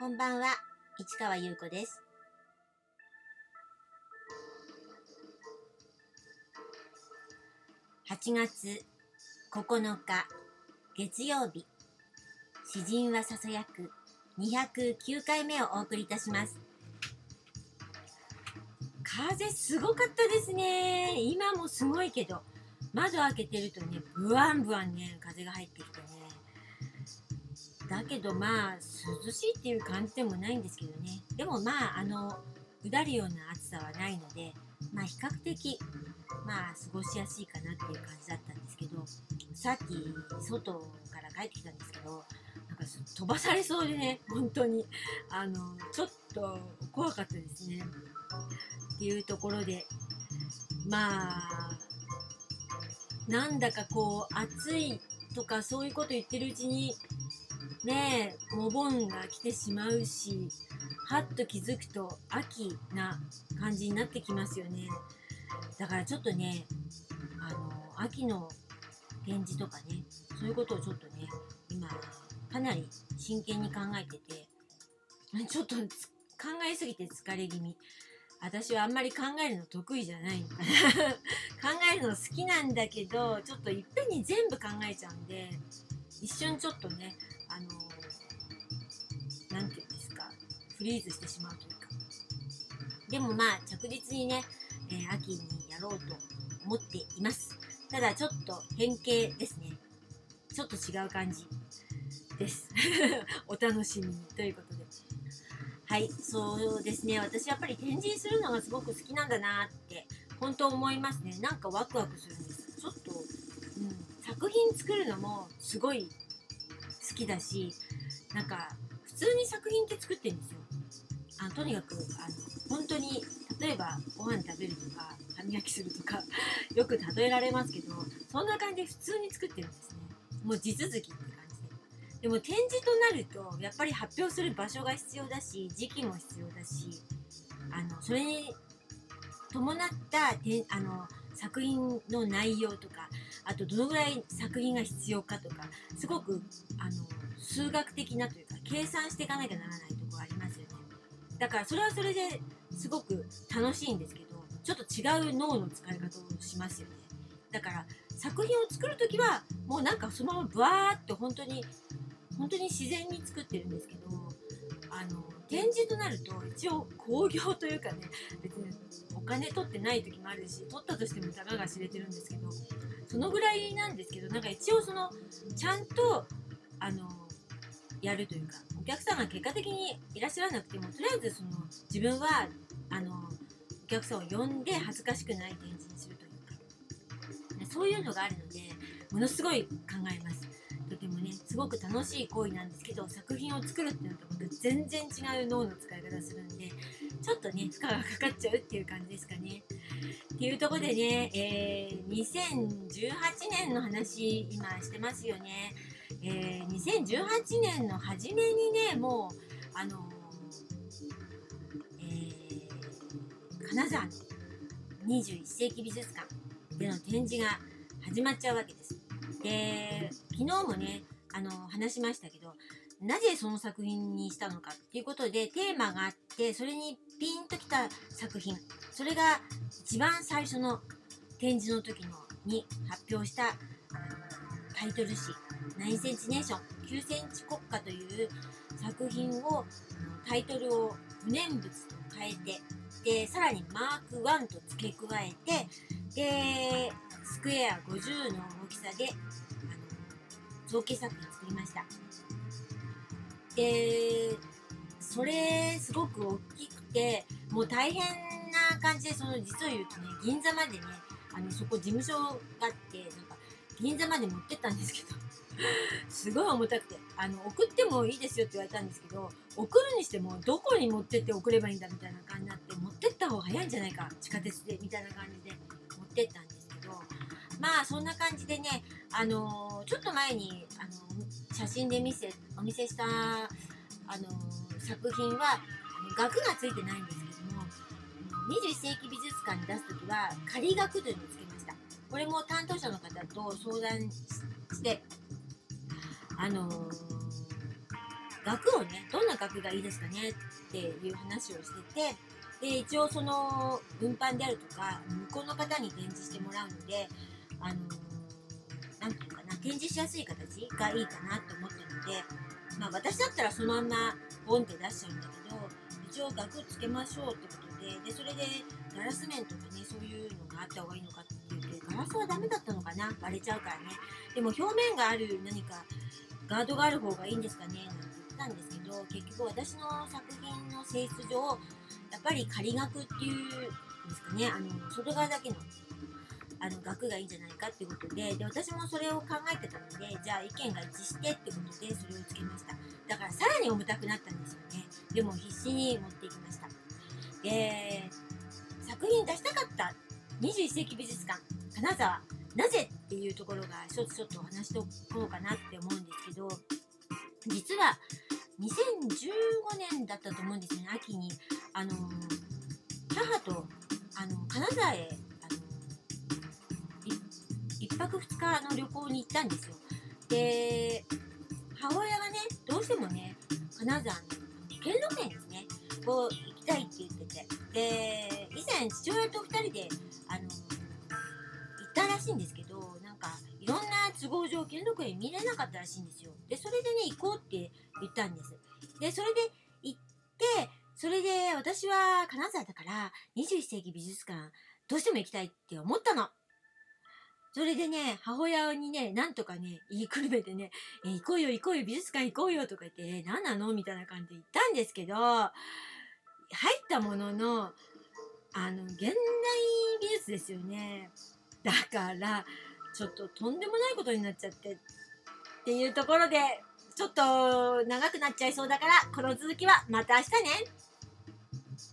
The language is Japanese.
こんばんは、市川優子です。8月9日月曜日、詩人はささやく209回目をお送りいたします。風すごかったですね。今もすごいけど、窓開けてるとね、ブワンブワンね、風が入ってきてね。だけどまあ涼しいっていう感じでもないんですけどね。でもまああのうだるような暑さはないのでまあ比較的まあ過ごしやすいかなっていう感じだったんですけどさっき外から帰ってきたんですけどなんか飛ばされそうでね本当に。あのちょっと怖かったですね。っていうところでまあなんだかこう暑いとかそういうこと言ってるうちにねえお盆が来てしまうしはっと気づくと秋な感じになってきますよね。だからちょっとねあの秋の展示とかねそういうことをちょっとね今かなり真剣に考えててちょっと考えすぎて疲れ気味。私はあんまり考えるの得意じゃない。考えるの好きなんだけどちょっといっぺんに全部考えちゃうんで一瞬ちょっとねあの何て言うんですかフリーズしてしまうというか。でもまあ着実にね、えー秋にやろうと思っています。ただちょっと変形ですね。ちょっと違う感じです。お楽しみにということで。はいそうですね。私やっぱり展示するのがすごく好きなんだなって本当思いますね。なんかワクワクするんです。ちょっと、うん、作品作るのもすごいきだしなんか普通に作品って作ってるんですよ。あのとにかくあの本当に例えばご飯食べるとか歯磨きするとか よく例えられますけどそんな感じで普通に作ってるんですね。もう地続きって感じで。でも展示となるとやっぱり発表する場所が必要だし時期も必要だしあのそれに伴ったてあの作品の内容とかあとどのぐらい作品が必要かとかすごくあの数学的なというか計算していかなきゃならないところありますよね。だからそれはそれですごく楽しいんですけどちょっと違う脳の使い方をしますよね。だから作品を作る時はもうなんかそのままブワーって本当に本当に自然に作ってるんですけどあの展示となると一応興行というかね別にお金取ってない時もあるし取ったとしてもたかが知れてるんですけどそのぐらいなんですけどなんか一応そのちゃんとあのやるというかお客さんが結果的にいらっしゃらなくてもとりあえずその自分はあのお客さんを呼んで恥ずかしくない展示にするというか。そういうのがあるのでものすごい考えます。とてもねすごく楽しい行為なんですけど作品を作るっていうのと僕全然違う脳の使い方するんでちょっとね負荷がかかっちゃうっていう感じですかね。っていうところでね、えー2018年の話今してますよね。えー2018年の初めにねもうあのえー金沢の21世紀美術館での展示が始まっちゃうわけです。で昨日もねあの話しましたけどなぜその作品にしたのかっていうことでテーマがあってそれにピンときた作品それが一番最初の展示の時のに発表したあのタイトル誌9センチネーション9センチ国家という作品をあのタイトルを不念物と変えてでさらにマーク1と付け加えてでスクエア50の大きさであの造形作品作りました。でそれすごく大きくてもう大変な感じでその実を言うとね銀座までねあのそこ事務所があってなんか銀座まで持ってったんですけど すごい重たくてあの送ってもいいですよって言われたんですけど送るにしてもどこに持ってって送ればいいんだみたいな感じになって持ってった方が早いんじゃないか地下鉄でみたいな感じで持ってったんですけどまあそんな感じでねあのちょっと前にあの写真で見せお見せしたあの作品は額がついてないんですけども21世紀美術館に出す時は仮額というのをつけました。これも担当者の方と相談してあの学をねどんな学がいいですかねっていう話をしててで一応その運搬であるとか向こうの方に展示してもらうのであのなんていうかな展示しやすい形がいいかなと思ったのでまあ私だったらそのまんまボンって出しちゃうんだけど一応額つけましょうってことででそれでガラス面とかねそういうのがあった方がいいのかってガラスはダメだったのかな？割れちゃうからね。でも表面がある何かガードがある方がいいんですかね？なんて言ってたんですけど結局私の作品の性質上やっぱり仮額っていうんですかね？あの外側だけのあの額がいいんじゃないかっていうことでで私もそれを考えてたのでじゃあ意見が一致してってことでそれをつけました。だからさらに重たくなったんですよね。でも必死に持っていきました。で作品出したかった21世紀美術館金沢なぜっていうところが一つちょっとお話しとこうかなって思うんですけど実は2015年だったと思うんですね秋に。あの母とあの金沢へあの1泊2日の旅行に行ったんですよ。で母親がねどうしてもね金沢の兼六園ですねこう行きたいって言ってて。で以前父親と2人であの行ったらしいんですけどなんかいろんな都合上兼六園見れなかったらしいんですよ。でそれでね行こうって言ったんです。でそれで行ってそれで私は金沢だから21世紀美術館どうしても行きたいって思ったの。それでね、母親にね、なんとかね、言いくるめてね、え行こうよ行こうよ、美術館行こうよとか言って、何なの？みたいな感じで言ったんですけど、入ったものの、あの、現代美術ですよね。だから、ちょっととんでもないことになっちゃって、っていうところで、ちょっと長くなっちゃいそうだから、この続きはまた明日ね。